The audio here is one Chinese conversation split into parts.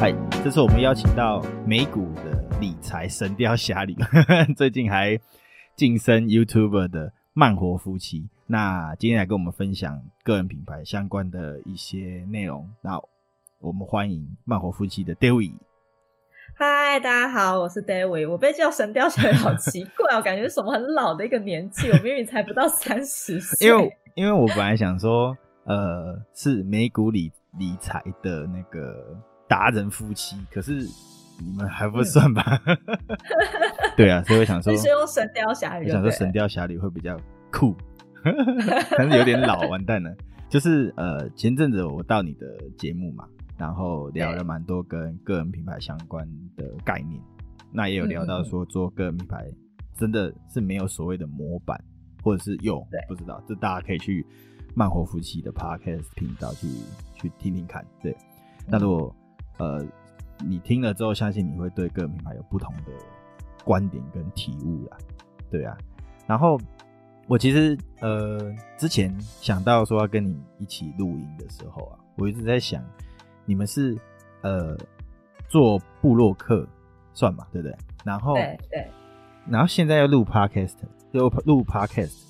嗨这次我们邀请到美股的理财神雕侠侣，最近还晋升 YouTuber 的慢活夫妻。那今天来跟我们分享个人品牌相关的一些内容。那我们欢迎慢活夫妻的 David。嗨，大家好，我是 David。我被叫神雕侠侣好奇怪，我感觉是什么很老的一个年纪。我明明才不到三十岁。因为因为我本来想说，呃，是美股理理财的那个。达人夫妻，可是你们还不算吧？嗯、对啊，所以我想说，你是用神雕侠侣，我想说神雕侠侣会比较酷，但是有点老，完蛋了。就是呃，前阵子我到你的节目嘛，然后聊了蛮多跟个人品牌相关的概念，那也有聊到说做个人品牌真的是没有所谓的模板，或者是有不知道，这大家可以去慢活夫妻的 Podcast 频道去去听听看。对，那如果呃，你听了之后，相信你会对个人品牌有不同的观点跟体悟啦，对啊。然后我其实呃之前想到说要跟你一起录音的时候啊，我一直在想，你们是呃做部落客算嘛，对不对？然后对对，然后现在要录 podcast，又录 podcast，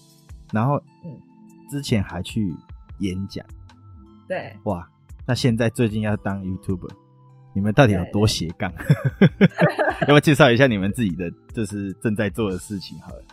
然后嗯，之前还去演讲，对，哇，那现在最近要当 YouTuber。你们到底有多斜杠？要不要介绍一下你们自己的，就是正在做的事情？好了，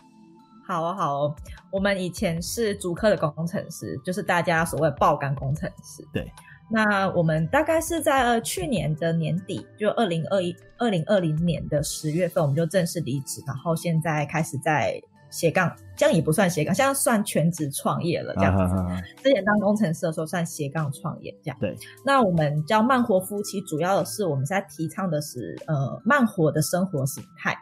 好哦，好哦。我们以前是竹科的工程师，就是大家所谓爆肝工程师。对。那我们大概是在呃去年的年底，就二零二一、二零二零年的十月份，我们就正式离职，然后现在开始在。斜杠，这样也不算斜杠，现在算全职创业了。这样子，之前当工程师的时候算斜杠创业，这样。对。那我们叫慢活夫妻，主要的是我们在提倡的是呃慢活的生活形态。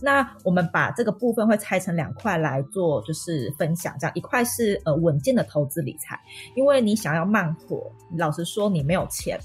那我们把这个部分会拆成两块来做，就是分享。这样一块是呃稳健的投资理财，因为你想要慢活，老实说你没有钱，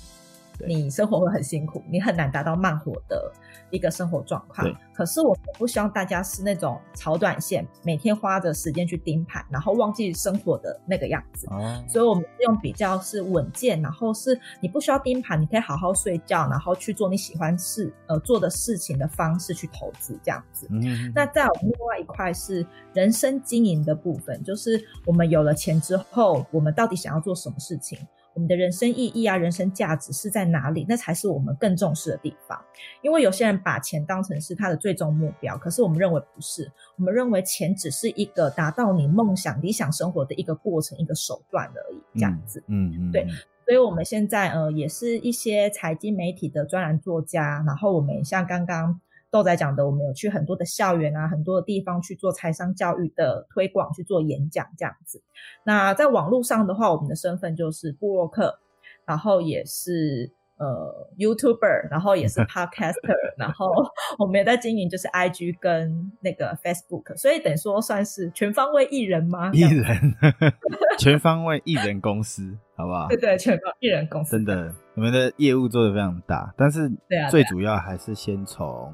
你生活会很辛苦，你很难达到慢活的。一个生活状况，可是我不希望大家是那种炒短线，每天花着时间去盯盘，然后忘记生活的那个样子。哦、所以，我们用比较是稳健，然后是你不需要盯盘，你可以好好睡觉，然后去做你喜欢事呃做的事情的方式去投资这样子。嗯、那在我们另外一块是人生经营的部分，就是我们有了钱之后，我们到底想要做什么事情？我们的人生意义啊，人生价值是在哪里？那才是我们更重视的地方。因为有些人把钱当成是他的最终目标，可是我们认为不是。我们认为钱只是一个达到你梦想、理想生活的一个过程、一个手段而已，这样子。嗯嗯，嗯嗯对。所以我们现在呃，也是一些财经媒体的专栏作家，然后我们像刚刚。豆仔讲的，我们有去很多的校园啊，很多的地方去做财商教育的推广，去做演讲这样子。那在网络上的话，我们的身份就是布洛克，然后也是呃 YouTuber，然后也是 Podcaster，然后我们也在经营就是 IG 跟那个 Facebook，所以等于说算是全方位艺人吗？艺人，全方位艺人公司，好不好？对对，全方艺人公司。真的，你们的业务做的非常大，但是最主要还是先从。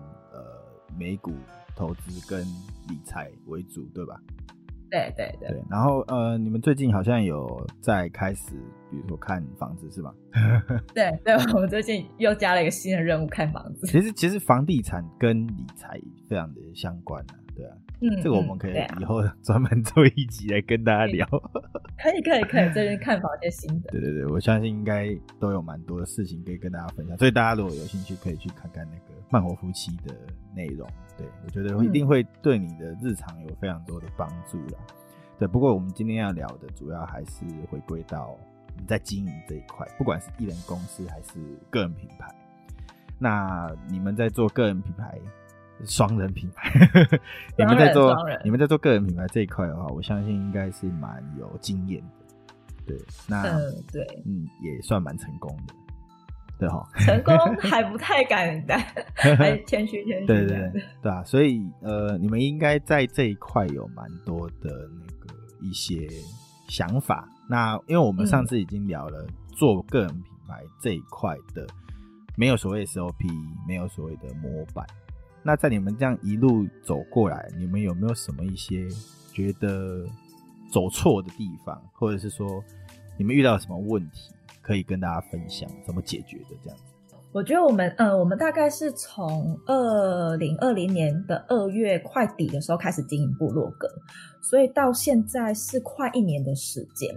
美股投资跟理财为主，对吧？对对对，对。然后呃，你们最近好像有在开始，比如说看房子，是吧？对对，我们最近又加了一个新的任务，看房子。其实其实房地产跟理财非常的相关啊，对啊。嗯，这个我们可以以后 专门做一集来跟大家聊。可以可以可以，这边看房一些新的。对对对，我相信应该都有蛮多的事情可以跟大家分享，所以大家如果有兴趣，可以去看看那个。慢活夫妻的内容，对，我觉得一定会对你的日常有非常多的帮助啦。嗯、对，不过我们今天要聊的主要还是回归到你在经营这一块，不管是艺人公司还是个人品牌。那你们在做个人品牌、双人品牌，你们在做你们在做个人品牌这一块的话，我相信应该是蛮有经验的。对，那嗯，对，嗯，也算蛮成功的。对哈，成功还不太敢当，还谦虚谦虚。对对对，对啊，所以呃，你们应该在这一块有蛮多的那个一些想法。那因为我们上次已经聊了做个人品牌这一块的，没有所谓 SOP，没有所谓的模板。那在你们这样一路走过来，你们有没有什么一些觉得走错的地方，或者是说你们遇到什么问题，可以跟大家分享怎么解决的这样子？我觉得我们，呃，我们大概是从二零二零年的二月快底的时候开始经营部落格，所以到现在是快一年的时间。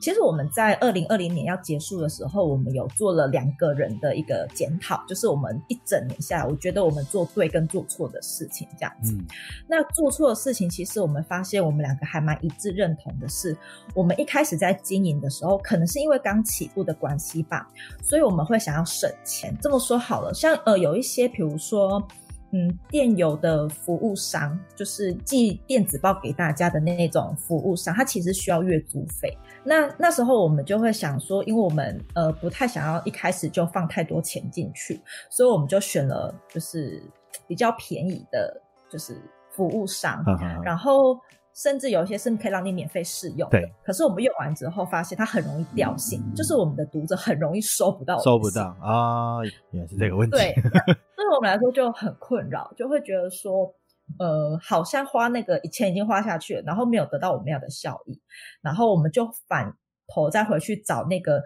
其实我们在二零二零年要结束的时候，我们有做了两个人的一个检讨，就是我们一整年下来，我觉得我们做对跟做错的事情这样子。嗯。那做错的事情，其实我们发现我们两个还蛮一致认同的是，我们一开始在经营的时候，可能是因为刚起步的关系吧，所以我们会想要省钱。这么说好了，像呃有一些，比如说，嗯，电邮的服务商，就是寄电子报给大家的那种服务商，他其实需要月租费。那那时候我们就会想说，因为我们呃不太想要一开始就放太多钱进去，所以我们就选了就是比较便宜的，就是服务商，然后。甚至有一些是可以让你免费试用的，对。可是我们用完之后发现它很容易掉信，嗯、就是我们的读者很容易收不到，收不到啊，原来是这个问题。对，对我们来说就很困扰，就会觉得说，呃，好像花那个钱已经花下去了，然后没有得到我们要的效益，然后我们就反头再回去找那个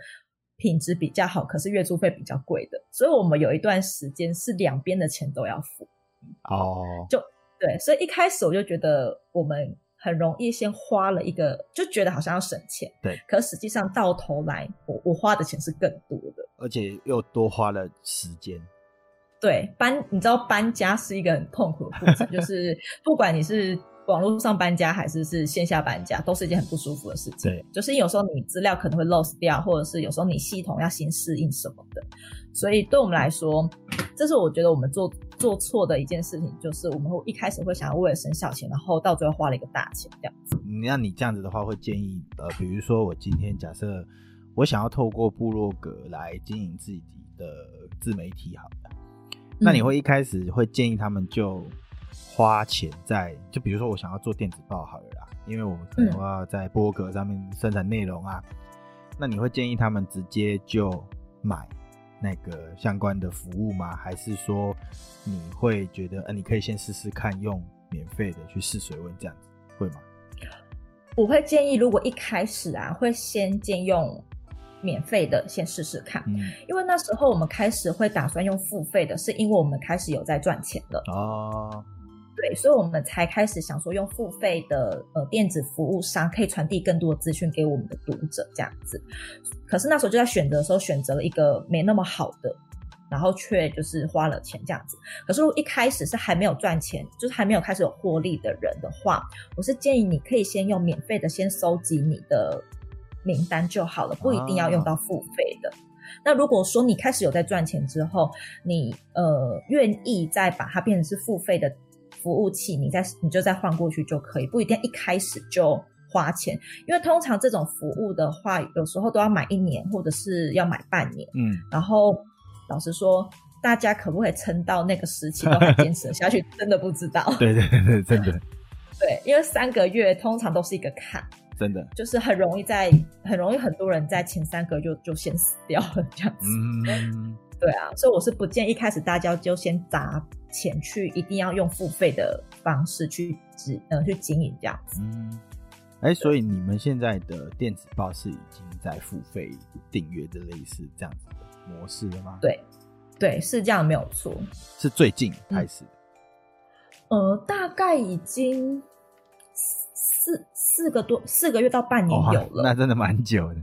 品质比较好，可是月租费比较贵的。所以我们有一段时间是两边的钱都要付。哦，就对，所以一开始我就觉得我们。很容易先花了一个，就觉得好像要省钱，对。可实际上到头来，我我花的钱是更多的，而且又多花了时间。对，搬，你知道搬家是一个很痛苦的过程，就是不管你是网络上搬家还是是线下搬家，都是一件很不舒服的事情。对，就是有时候你资料可能会 lost 掉，或者是有时候你系统要新适应什么的，所以对我们来说，这是我觉得我们做。做错的一件事情就是，我们会一开始会想要为了省小钱，然后到最后花了一个大钱这样子。那你这样子的话，会建议呃，比如说我今天假设我想要透过部落格来经营自己的自媒体，好的，那你会一开始会建议他们就花钱在，就比如说我想要做电子报好了啦，因为我们可能要在部落格上面生产内容啊，嗯，那你会建议他们直接就买？那个相关的服务吗？还是说你会觉得，呃，你可以先试试看用免费的去试水温，这样子会吗？我会建议，如果一开始啊，会先借用免费的先试试看，嗯，因为那时候我们开始会打算用付费的，是因为我们开始有在赚钱了哦。对，所以我们才开始想说用付费的呃电子服务商可以传递更多的资讯给我们的读者这样子。可是那时候就在选择的时候选择了一个没那么好的，然后却就是花了钱这样子。可是一开始是还没有赚钱，就是还没有开始有获利的人的话，我是建议你可以先用免费的先收集你的名单就好了，不一定要用到付费的。那如果说你开始有在赚钱之后，你呃愿意再把它变成是付费的。服务器，你再你就再换过去就可以，不一定一开始就花钱，因为通常这种服务的话，有时候都要买一年，或者是要买半年。嗯，然后老实说，大家可不可以撑到那个时期都还坚持下去，真的不知道。对对对，真的。对，因为三个月通常都是一个坎，真的，就是很容易在很容易很多人在前三个就就先死掉了这样子。嗯。对啊，所以我是不建议一开始大家就先砸钱去，一定要用付费的方式去经呃去经营这样子。嗯，哎、欸，所以你们现在的电子报是已经在付费订阅的类似这样子的模式了吗？对，对，是这样没有错，是最近开始呃，大概已经四四个多四个月到半年有了，哦、那真的蛮久的。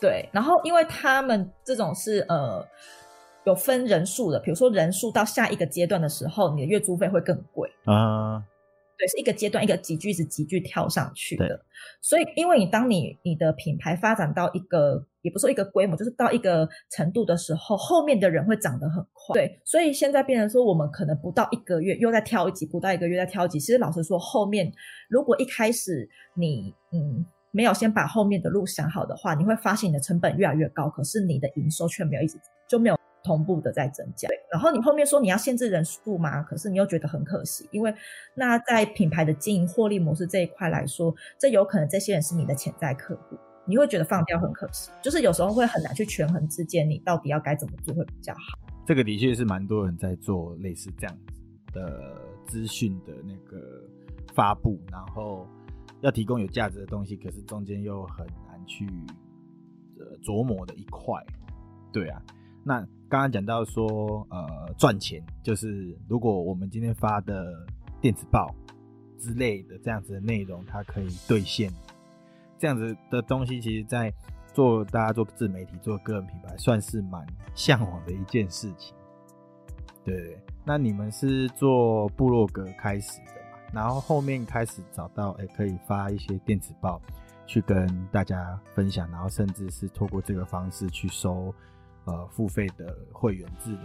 对，然后因为他们这种是呃。有分人数的，比如说人数到下一个阶段的时候，你的月租费会更贵啊。Uh, 对，是一个阶段一个级距是级距跳上去的。所以，因为你当你你的品牌发展到一个，也不是说一个规模，就是到一个程度的时候，后面的人会涨得很快。对，所以现在变成说，我们可能不到一个月又在跳一级，不到一个月再跳一级。其实老实说，后面如果一开始你嗯没有先把后面的路想好的话，你会发现你的成本越来越高，可是你的营收却没有一直就没有。同步的在增加。对，然后你后面说你要限制人数嘛，可是你又觉得很可惜，因为那在品牌的经营获利模式这一块来说，这有可能这些人是你的潜在客户，你会觉得放掉很可惜，就是有时候会很难去权衡之间，你到底要该怎么做会比较好。这个的确是蛮多人在做类似这样的资讯的那个发布，然后要提供有价值的东西，可是中间又很难去呃琢磨的一块。对啊，那刚刚讲到说呃赚钱，就是如果我们今天发的电子报之类的这样子的内容，它可以兑现，这样子的东西，其实在。做大家做自媒体，做个人品牌，算是蛮向往的一件事情。对，那你们是做部落格开始的嘛？然后后面开始找到，哎、可以发一些电子报，去跟大家分享，然后甚至是透过这个方式去收呃付费的会员制的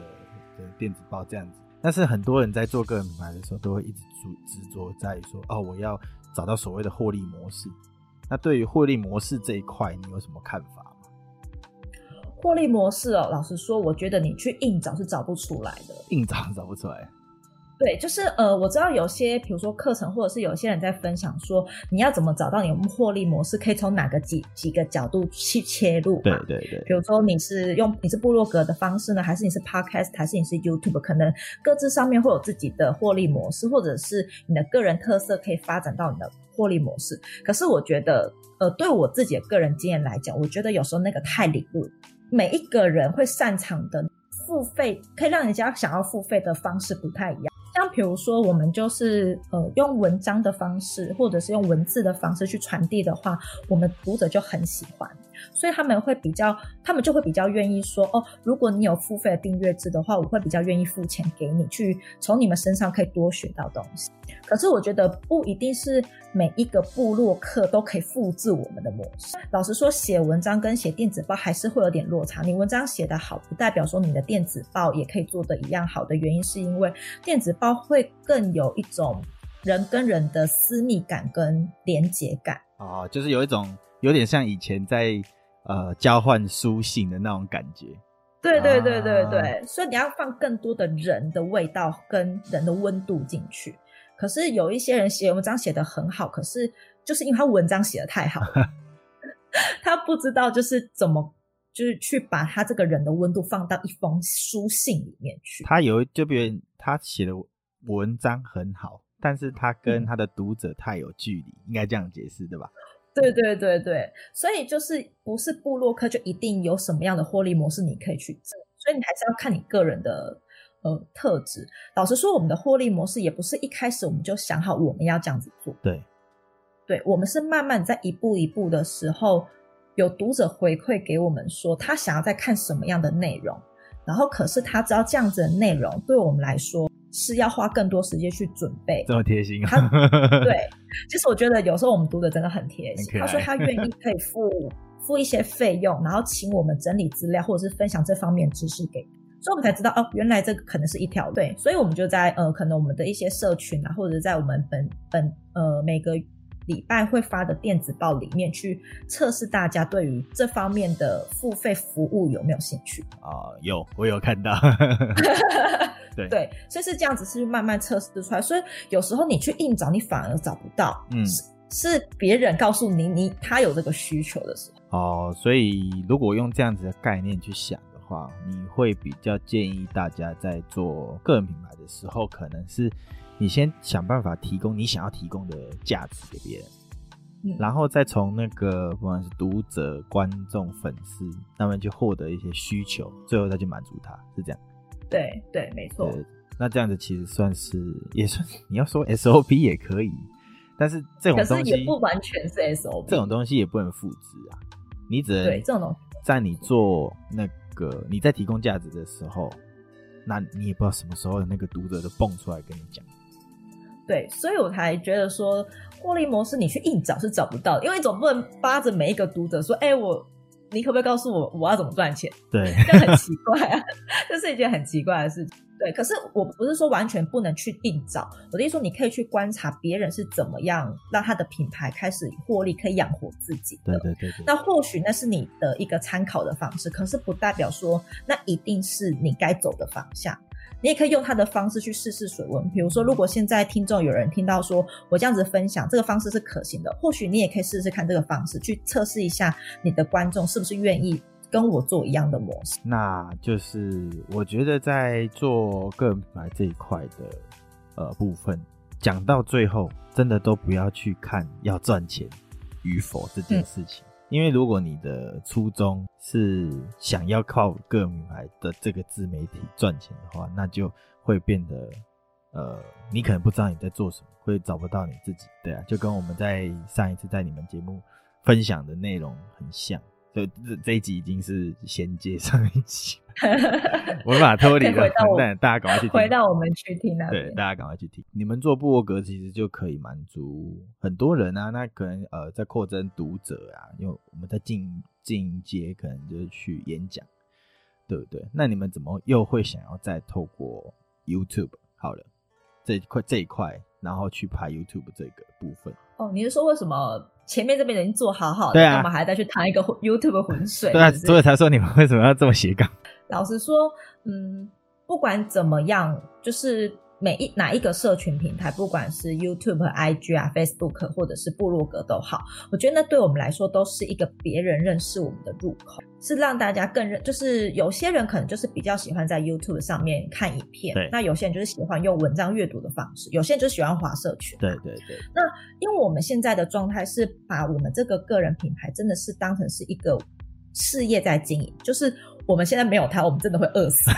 的电子报这样子。但是很多人在做个人品牌的时候，都会一直执执着在于说，哦，我要找到所谓的获利模式。那对于获利模式这一块，你有什么看法吗？获利模式哦，老实说，我觉得你去硬找是找不出来的，硬找找不出来。对，就是呃，我知道有些，比如说课程，或者是有些人在分享说，你要怎么找到你的获利模式，可以从哪个几几个角度去切入。对对对。比如说你是用你是部落格的方式呢，还是你是 Podcast，还是你是 YouTube？可能各自上面会有自己的获利模式，或者是你的个人特色可以发展到你的获利模式。可是我觉得，呃，对我自己的个人经验来讲，我觉得有时候那个太理论，每一个人会擅长的付费，可以让人家想要付费的方式不太一样。比如说，我们就是呃用文章的方式，或者是用文字的方式去传递的话，我们读者就很喜欢。所以他们会比较，他们就会比较愿意说哦，如果你有付费的订阅制的话，我会比较愿意付钱给你，去从你们身上可以多学到东西。可是我觉得不一定是每一个部落客都可以复制我们的模式。老实说，写文章跟写电子报还是会有点落差。你文章写得好，不代表说你的电子报也可以做得一样好的原因，是因为电子报会更有一种人跟人的私密感跟连结感。哦，就是有一种。有点像以前在呃交换书信的那种感觉，对对对对对，啊、所以你要放更多的人的味道跟人的温度进去。可是有一些人写文章写得很好，可是就是因为他文章写得太好，他不知道就是怎么就是去把他这个人的温度放到一封书信里面去。他有就比如他写的文章很好，但是他跟他的读者太有距离，嗯、应该这样解释对吧？对对对对，所以就是不是布洛克就一定有什么样的获利模式你可以去做，所以你还是要看你个人的呃特质。老实说，我们的获利模式也不是一开始我们就想好我们要这样子做。对，对，我们是慢慢在一步一步的时候，有读者回馈给我们说他想要再看什么样的内容，然后可是他知道这样子的内容对我们来说。是要花更多时间去准备，这么贴心啊！他 对，其实我觉得有时候我们读的真的很贴心。他说他愿意可以付 付一些费用，然后请我们整理资料或者是分享这方面知识给，所以我们才知道哦，原来这个可能是一条。对，所以我们就在呃，可能我们的一些社群啊，或者在我们本本呃每个礼拜会发的电子报里面去测试大家对于这方面的付费服务有没有兴趣啊？有，我有看到。对，对，所以是这样子，是慢慢测试出来。所以有时候你去硬找，你反而找不到。嗯，是是别人告诉你，你他有这个需求的时候。哦，所以如果用这样子的概念去想的话，你会比较建议大家在做个人品牌的时候，可能是你先想办法提供你想要提供的价值给别人，嗯，然后再从那个不管是读者、观众、粉丝，那么去获得一些需求，最后再去满足他，是这样。对对，没错。那这样子其实算是也算，你要说 SOP 也可以，但是这种东西可是也不完全是 SOP，这种东西也不能复制啊。你只能对这种东西，在你做那个你在提供价值的时候，那你也不知道什么时候的那个读者就蹦出来跟你讲。对，所以我才觉得说获利模式你去硬找是找不到的，因为总不能扒着每一个读者说，哎，我。你可不可以告诉我我要怎么赚钱？对，这很奇怪啊，这是一件很奇怪的事情。对，可是我不是说完全不能去定找，我的意思说你可以去观察别人是怎么样让他的品牌开始获利，可以养活自己的。对对对对。那或许那是你的一个参考的方式，可是不代表说那一定是你该走的方向。你也可以用他的方式去试试水温。比如说，如果现在听众有人听到说我这样子分享这个方式是可行的，或许你也可以试试看这个方式，去测试一下你的观众是不是愿意。跟我做一样的模式，那就是我觉得在做个人品牌这一块的呃部分，讲到最后，真的都不要去看要赚钱与否这件事情，嗯，因为如果你的初衷是想要靠个人品牌的这个自媒体赚钱的话，那就会变得呃，你可能不知道你在做什么，会找不到你自己。对啊，就跟我们在上一次在你们节目分享的内容很像。这这一集已经是衔接上一集，我把它脱离了。但大家赶快去听，回到我们去听那对，大家赶快去听。你们做部落格其实就可以满足很多人啊。那可能呃，在扩增读者啊，因为我们在进进阶，可能就是去演讲，对不对？那你们怎么又会想要再透过 YouTube 好了这一块这一块，然后去拍 YouTube 这个部分？哦，你是说为什么？前面这边已经做好好的，干啊，干嘛还再去趟一个 YouTube 浑水？对啊，所以才说你们为什么要这么斜杠？老实说，嗯，不管怎么样，就是。每一哪一个社群平台，不管是 YouTube、IG 啊、Facebook 或者是部落格都好，我觉得那对我们来说都是一个别人认识我们的入口，是让大家更认。就是有些人可能就是比较喜欢在 YouTube 上面看影片，对。那有些人就是喜欢用文章阅读的方式，有些人就喜欢划社群。对对对。那因为我们现在的状态是把我们这个个人品牌真的是当成是一个事业在经营，就是我们现在没有它，我们真的会饿死。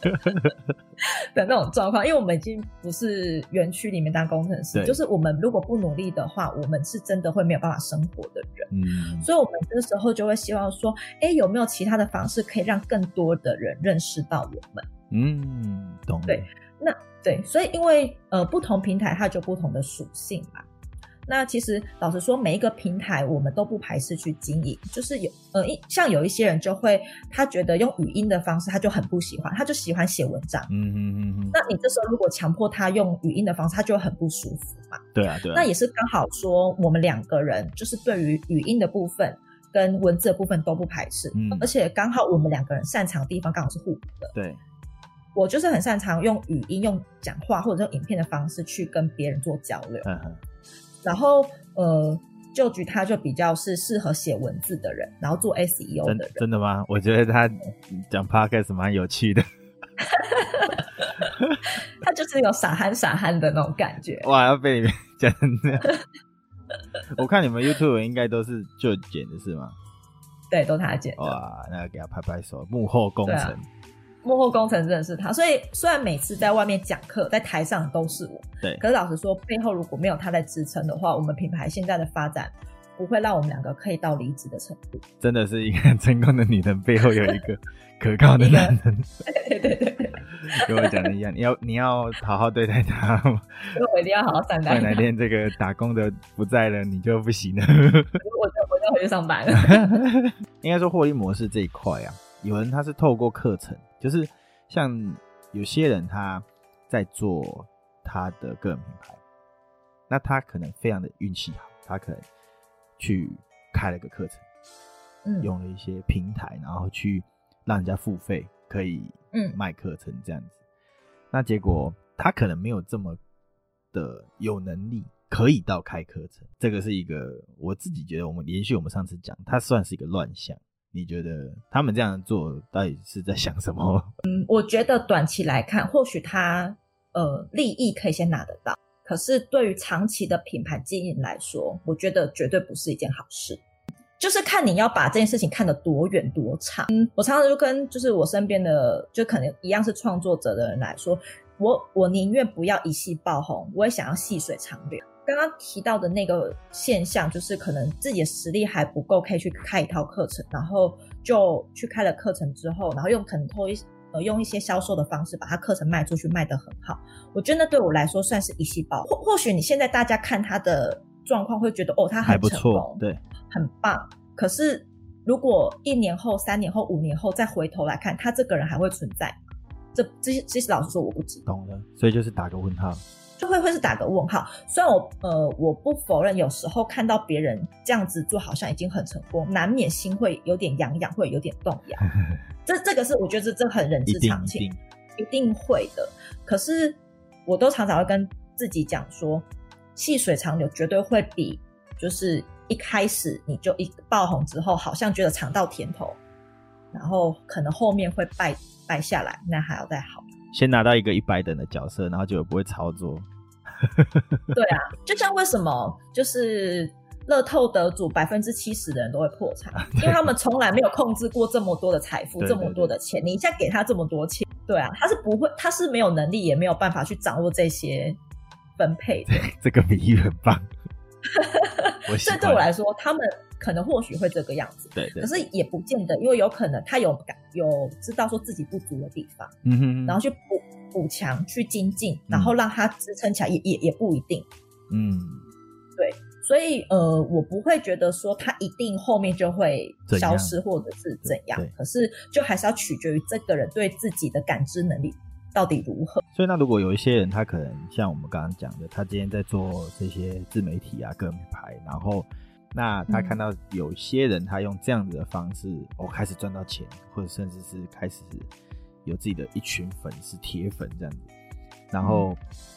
的那种状况，因为我们已经不是园区里面当工程师，就是我们如果不努力的话，我们是真的会没有办法生活的人。嗯，所以我们这个时候就会希望说，哎，有没有其他的方式可以让更多的人认识到我们？嗯，懂。对，那对，所以因为呃，不同平台它就不同的属性嘛。那其实老实说，每一个平台我们都不排斥去经营，就是有呃，像有一些人就会他觉得用语音的方式他就很不喜欢，他就喜欢写文章。嗯嗯嗯嗯。那你这时候如果强迫他用语音的方式，他就很不舒服嘛。对啊对啊。那也是刚好说，我们两个人就是对于语音的部分跟文字的部分都不排斥，嗯，而且刚好我们两个人擅长的地方刚好是互补的。对。我就是很擅长用语音、用讲话或者用影片的方式去跟别人做交流。嗯哼。然后，呃，旧局他就比较是适合写文字的人，然后做 SEO 的人。真，真的吗？我觉得他讲 Podcast 蛮有趣的。他就是有傻憨傻憨的那种感觉。哇，要被你们讲成这样。我看你们 YouTube 应该都是就剪的是吗？对，都他剪的。哇，那给他拍拍手，幕后功臣。幕后工程真的是他，所以虽然每次在外面讲课，在台上都是我，对，可是老实说，背后如果没有他在支撑的话，我们品牌现在的发展不会让我们两个可以到离职的程度。真的是一个很成功的女人背后有一个可靠的男人。对对对对，跟我讲的一样，你要你要好好对待他，因为我一定要好好善待他。哪天这个打工的不在了，你就不行了。我就我就回去上班了。应该说获利模式这一块啊，有人他是透过课程。就是像有些人他在做他的个人品牌，那他可能非常的运气好，他可能去开了个课程，嗯，用了一些平台，然后去让人家付费，可以嗯卖课程这样子。那结果他可能没有这么的有能力，可以到开课程。这个是一个我自己觉得，我们连续我们上次讲，它算是一个乱象。你觉得他们这样做到底是在想什么？嗯，我觉得短期来看，或许他呃利益可以先拿得到，可是对于长期的品牌经营来说，我觉得绝对不是一件好事。就是看你要把这件事情看得多远多长。嗯，我常常就跟就是我身边的就可能一样是创作者的人来说，我我宁愿不要一夕爆红，我也想要细水长流。刚刚提到的那个现象，就是可能自己的实力还不够，可以去开一套课程，然后就去开了课程之后，然后用可能透一呃用一些销售的方式把他课程卖出去，卖得很好。我觉得那对我来说算是一细胞。或或许你现在大家看他的状况会觉得哦，他很成功，对，很棒。可是如果一年后、三年后、五年后再回头来看，他这个人还会存在吗？这这些其实老实说我不知道。懂了，所以就是打个问号，就会会是打个问号。虽然我呃我不否认，有时候看到别人这样子做好像已经很成功，难免心会有点痒痒，会有点动摇。这这个是我觉得这这很人之常情，一定，一定会的。可是我都常常会跟自己讲说，细水长流绝对会比就是一开始你就一爆红之后，好像觉得尝到甜头，然后可能后面会败。败下来，那还要再好。先拿到一个一百等的角色，然后就不会操作。对啊，就像为什么就是乐透得主百分之七十的人都会破产，因为他们从来没有控制过这么多的财富，这么多的钱。你一下给他这么多钱，对啊，他是不会，他是没有能力，也没有办法去掌握这些分配的。这个比喻很棒。这对我来说，他们。可能或许会这个样子，对，对，可是也不见得，因为有可能他有感有知道说自己不足的地方，嗯哼，然后去补补强、去精进，然后让他支撑起来，也、嗯、也也不一定，嗯，对，所以呃，我不会觉得说他一定后面就会消失或者是怎样，可是就还是要取决于这个人对自己的感知能力到底如何。所以那如果有一些人，他可能像我们刚刚讲的，他今天在做这些自媒体啊、个人品牌，然后。那他看到有些人，他用这样子的方式，哦，开始赚到钱，或者甚至是开始有自己的一群粉丝、铁粉这样子，然后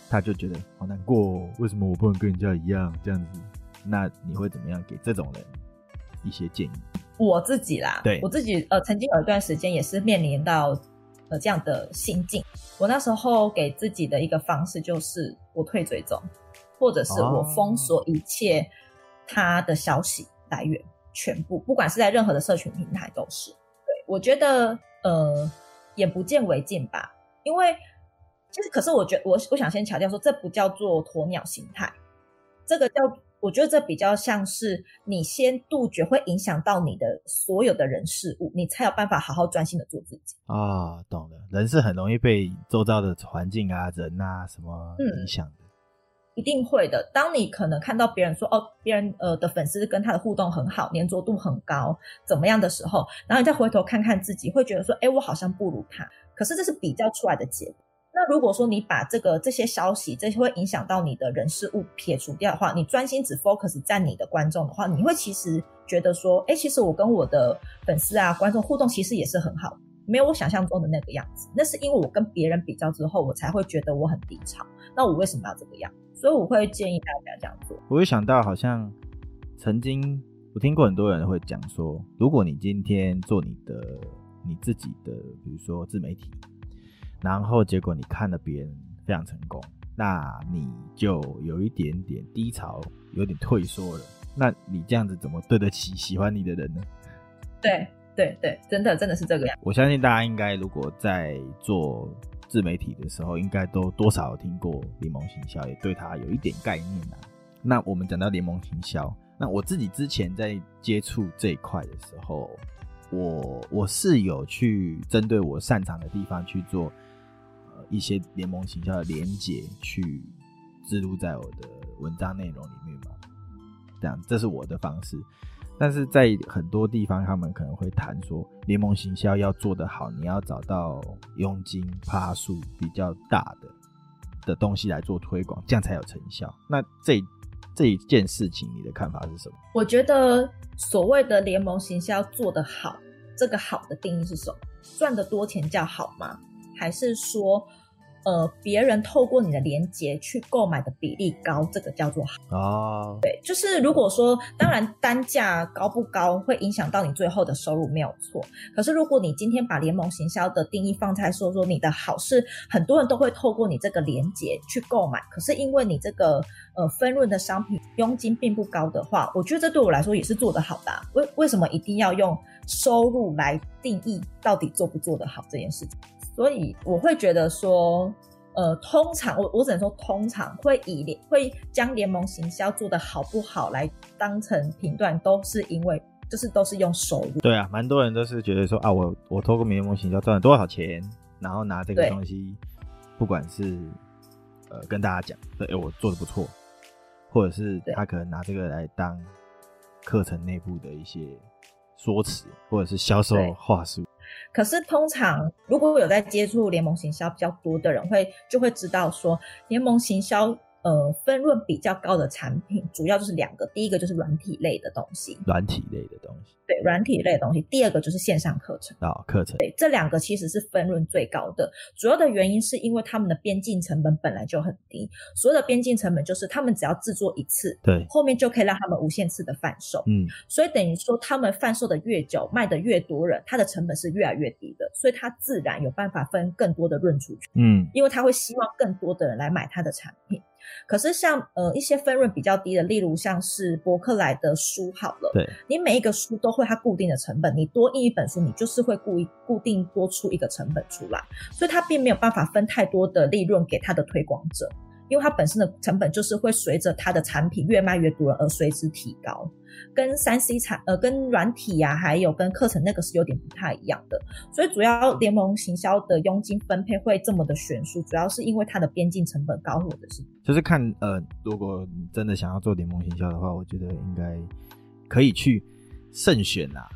他就觉得好难过，为什么我不能跟人家一样这样子？那你会怎么样给这种人一些建议？我自己啦，对，我自己呃，曾经有一段时间也是面临到呃这样的心境。我那时候给自己的一个方式就是我退追踪，或者是我封锁一切。他的消息来源全部，不管是在任何的社群平台都是。对，我觉得，呃，眼不见为净吧。因为其实，可是我觉，我我想先强调说，这不叫做鸵鸟心态，这个叫，我觉得这比较像是你先杜绝会影响到你的所有的人事物，你才有办法好好专心的做自己。啊、懂了，人是很容易被周遭的环境啊、人啊什么影响的。一定会的。当你可能看到别人说哦，别人呃的粉丝跟他的互动很好，黏着度很高，怎么样的时候，然后你再回头看看自己，会觉得说，哎，我好像不如他。可是这是比较出来的结果。那如果说你把这个这些消息，这些会影响到你的人事物撇除掉的话，你专心只 focus 在你的观众的话，你会其实觉得说，哎，其实我跟我的粉丝啊观众互动其实也是很好，没有我想象中的那个样子。那是因为我跟别人比较之后，我才会觉得我很低潮。那我为什么要这个样？所以我会建议大家这样做。我会想到，好像曾经我听过很多人会讲说，如果你今天做你的你自己的，比如说自媒体，然后结果你看了别人非常成功，那你就有一点点低潮，有点退缩了。那你这样子怎么对得起 喜欢你的人呢？对对对，真的真的是这个样。我相信大家应该如果在做。自媒体的时候，应该都多少有听过联盟行销，也对他有一点概念啊。那我们讲到联盟行销，那我自己之前在接触这一块的时候，我我是有去针对我擅长的地方去做呃一些联盟行销的连接，去植入在我的文章内容里面嘛。这样，这是我的方式。但是在很多地方，他们可能会谈说，联盟行销要做得好，你要找到佣金趴数比较大的的东西来做推广，这样才有成效。那这这一件事情，你的看法是什么？我觉得所谓的联盟行销做得好，这个好的定义是什么？赚得多钱叫好吗？还是说？呃，别人透过你的连接去购买的比例高，这个叫做好哦。Oh. 对，就是如果说，当然单价高不高会影响到你最后的收入，没有错。可是如果你今天把联盟行销的定义放在说说你的好是很多人都会透过你这个连接去购买，可是因为你这个呃分润的商品佣金并不高的话，我觉得这对我来说也是做得好的啊。为为什么一定要用收入来定义到底做不做得好这件事情？所以我会觉得说，呃，通常我我只能说，通常会以联会将联盟行销做的好不好来当成评断，都是因为就是都是用收入。对啊，蛮多人都是觉得说啊，我我透过联盟行销赚了多少钱，然后拿这个东西，不管是呃跟大家讲，对，哎，我做的不错，或者是他可能拿这个来当课程内部的一些说辞或者是销售话术。可是通常如果有在接触联盟行销比较多的人会，会就会知道说联盟行销。呃，分润比较高的产品，主要就是两个，第一个就是软体类的东西，软体类的东西，对，软体类的东西。第二个就是线上课程，啊，课程，对，这两个其实是分润最高的，主要的原因是因为他们的边境成本本来就很低，所有的边境成本就是他们只要制作一次，对，后面就可以让他们无限次的贩售，嗯，所以等于说他们贩售的越久，卖的越多人，他的成本是越来越低的，所以他自然有办法分更多的润出去，嗯，因为他会希望更多的人来买他的产品。可是像呃一些分润比较低的，例如像是博客来的书好了，对，你每一个书都会它固定的成本，你多印一本书，你就是会固固定多出一个成本出来，所以它并没有办法分太多的利润给它的推广者，因为它本身的成本就是会随着它的产品越卖越多而随之提高。跟三 C 产呃跟软体呀、啊，还有跟课程那个是有点不太一样的，所以主要联盟行销的佣金分配会这么的悬殊，主要是因为它的边境成本高，或者是就是看呃，如果你真的想要做联盟行销的话，我觉得应该可以去慎选啊。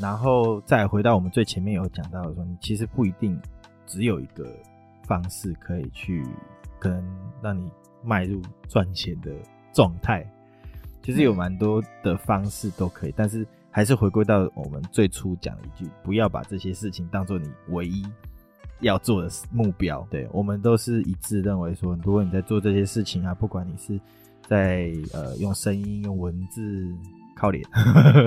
然后再回到我们最前面有讲到的说，你其实不一定只有一个方式可以去可能让你迈入赚钱的状态。其实有蛮多的方式都可以，但是还是回归到我们最初讲的一句：不要把这些事情当做你唯一要做的目标。对，我们都是一致认为说，如果你在做这些事情啊，不管你是在呃用声音、用文字、靠脸，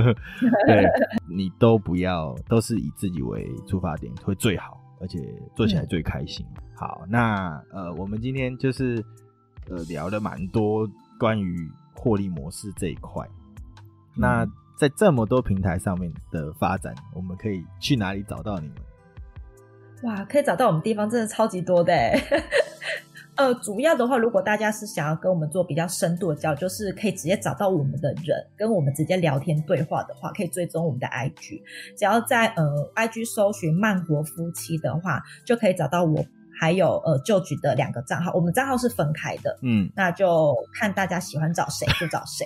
对，你都不要，都是以自己为出发点会最好，而且做起来最开心。嗯、好，那呃，我们今天就是呃聊了蛮多关于。获利模式这一块，那在这么多平台上面的发展，我们可以去哪里找到你们？哇，可以找到我们地方真的超级多的哎。呃，主要的话，如果大家是想要跟我们做比较深度的交流，就是可以直接找到我们的人，跟我们直接聊天对话的话，可以追踪我们的 IG。只要在呃 IG 搜寻曼国夫妻的话，就可以找到我。还有呃，George 的两个账号，我们账号是分开的，嗯，那就看大家喜欢找谁就找谁，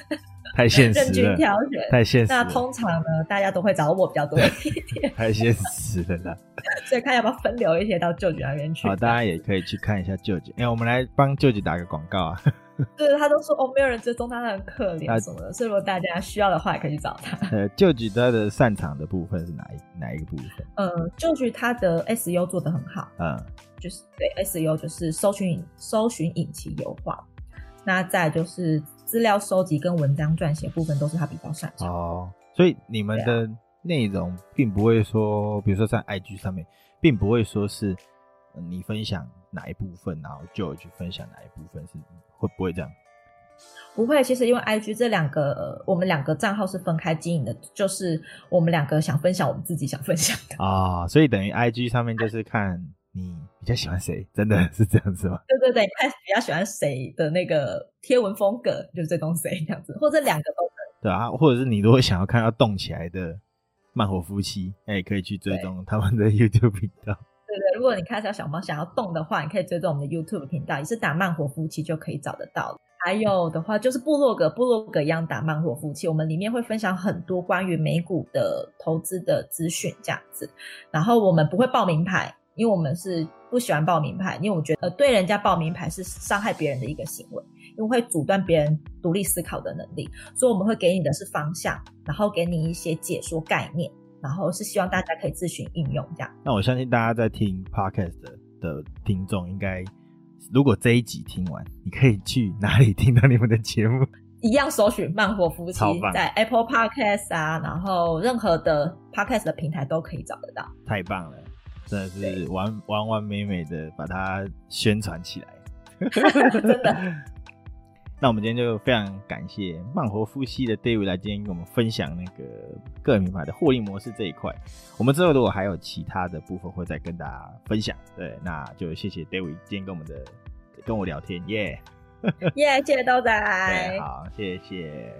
太现实了，任君挑选，太现实。那通常呢，大家都会找我比较多一点，太现实了啦，所以看要不要分流一些到 George 那边去。好，大家也可以去看一下 George，哎，我们来帮 George 打个广告啊。对，他都说哦，没有人追踪他，他很可怜什么的。所以如果大家需要的话，也可以去找他。呃，George 他的擅长的部分是哪一哪一个部分？呃，George 他的 SEO 做的很好，嗯，就是对 SEO 就是搜寻搜寻引擎优化。那再就是资料收集跟文章撰写部分都是他比较擅长。哦，所以你们的内容并不会说，比如说在 IG 上面，并不会说是你分享哪一部分，然后 George 分享哪一部分是。会不会这样？不会，其实因为 IG 这两个，呃、我们两个账号是分开经营的，就是我们两个想分享我们自己想分享的啊、哦，所以等于 IG 上面就是看你比较喜欢谁，真的是这样子吗？对对对，看比较喜欢谁的那个贴文风格，就是追踪谁这样子，或者两个都可以。对啊，或者是你如果想要看要动起来的慢火夫妻，那也可以去追踪他们的 YouTube 频道。如果你看到小猫想要动的话，你可以追踪我们的 YouTube 频道，也是打慢活夫妻就可以找得到了。还有的话就是部落格，部落格一样打慢活夫妻，我们里面会分享很多关于美股的投资的资讯这样子。然后我们不会报名牌，因为我们是不喜欢报名牌，因为我觉得呃对人家报名牌是伤害别人的一个行为，因为会阻断别人独立思考的能力。所以我们会给你的是方向，然后给你一些解说概念。然后是希望大家可以自行应用这样。那我相信大家在听 Podcast 的，的听众，应该如果这一集听完，你可以去哪里听到你们的节目？一样搜寻慢活夫妻，在 Apple Podcast 啊，然后任何的 Podcast 的平台都可以找得到。太棒了，真的是完完完美美的把它宣传起来，真的。那我们今天就非常感谢慢活夫妻的 David 来今天跟我们分享那个个人品牌的获利模式这一块。我们之后如果还有其他的部分，会再跟大家分享。对，那就谢谢 David 今天跟我们的跟我聊天，耶! 耶，谢谢豆仔，好，谢谢。